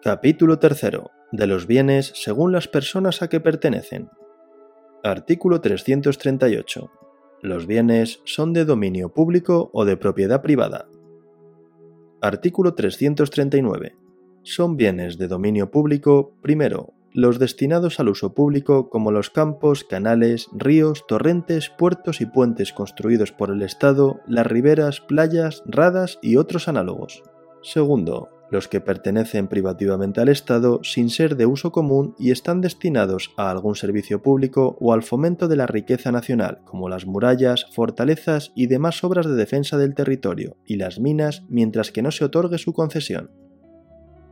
Capítulo 3. De los bienes según las personas a que pertenecen. Artículo 338. Los bienes son de dominio público o de propiedad privada. Artículo 339. Son bienes de dominio público, primero, los destinados al uso público como los campos, canales, ríos, torrentes, puertos y puentes construidos por el Estado, las riberas, playas, radas y otros análogos. Segundo, los que pertenecen privativamente al Estado sin ser de uso común y están destinados a algún servicio público o al fomento de la riqueza nacional, como las murallas, fortalezas y demás obras de defensa del territorio, y las minas, mientras que no se otorgue su concesión.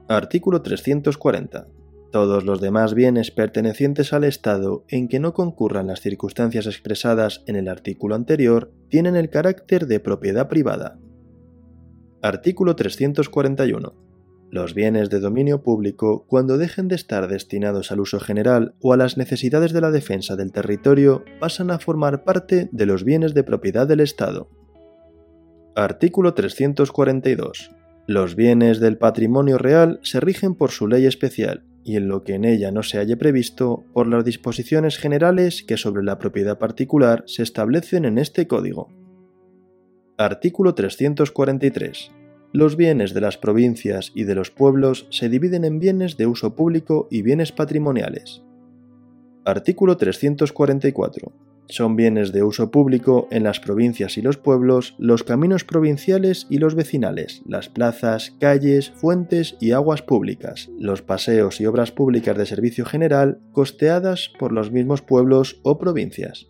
Artículo 340. Todos los demás bienes pertenecientes al Estado en que no concurran las circunstancias expresadas en el artículo anterior tienen el carácter de propiedad privada. Artículo 341 los bienes de dominio público, cuando dejen de estar destinados al uso general o a las necesidades de la defensa del territorio, pasan a formar parte de los bienes de propiedad del Estado. Artículo 342. Los bienes del patrimonio real se rigen por su ley especial y en lo que en ella no se halle previsto por las disposiciones generales que sobre la propiedad particular se establecen en este código. Artículo 343 los bienes de las provincias y de los pueblos se dividen en bienes de uso público y bienes patrimoniales. Artículo 344. Son bienes de uso público en las provincias y los pueblos los caminos provinciales y los vecinales, las plazas, calles, fuentes y aguas públicas, los paseos y obras públicas de servicio general costeadas por los mismos pueblos o provincias.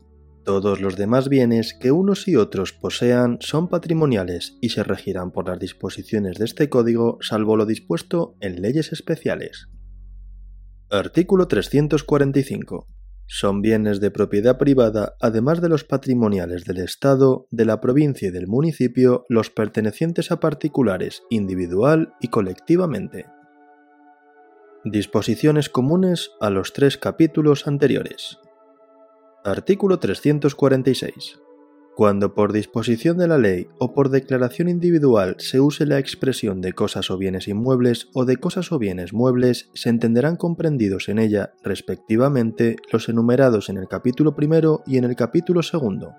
Todos los demás bienes que unos y otros posean son patrimoniales y se regirán por las disposiciones de este código salvo lo dispuesto en leyes especiales. Artículo 345. Son bienes de propiedad privada, además de los patrimoniales del Estado, de la provincia y del municipio, los pertenecientes a particulares, individual y colectivamente. Disposiciones comunes a los tres capítulos anteriores. Artículo 346. Cuando por disposición de la ley o por declaración individual se use la expresión de cosas o bienes inmuebles o de cosas o bienes muebles, se entenderán comprendidos en ella, respectivamente, los enumerados en el capítulo primero y en el capítulo segundo.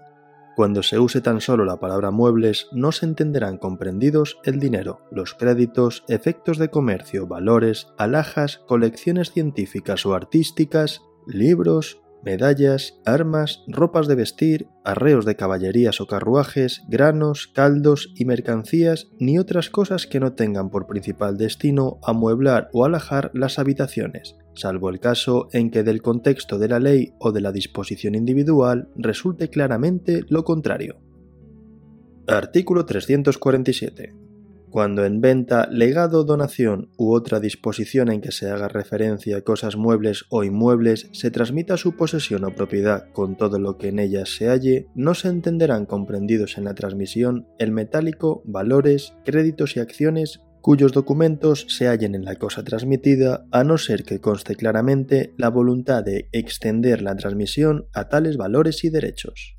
Cuando se use tan solo la palabra muebles, no se entenderán comprendidos el dinero, los créditos, efectos de comercio, valores, alhajas, colecciones científicas o artísticas, libros, medallas, armas, ropas de vestir, arreos de caballerías o carruajes, granos, caldos y mercancías, ni otras cosas que no tengan por principal destino amueblar o alajar las habitaciones, salvo el caso en que del contexto de la ley o de la disposición individual resulte claramente lo contrario. Artículo 347. Cuando en venta, legado, donación u otra disposición en que se haga referencia a cosas muebles o inmuebles se transmita su posesión o propiedad con todo lo que en ellas se halle, no se entenderán comprendidos en la transmisión el metálico, valores, créditos y acciones cuyos documentos se hallen en la cosa transmitida, a no ser que conste claramente la voluntad de extender la transmisión a tales valores y derechos.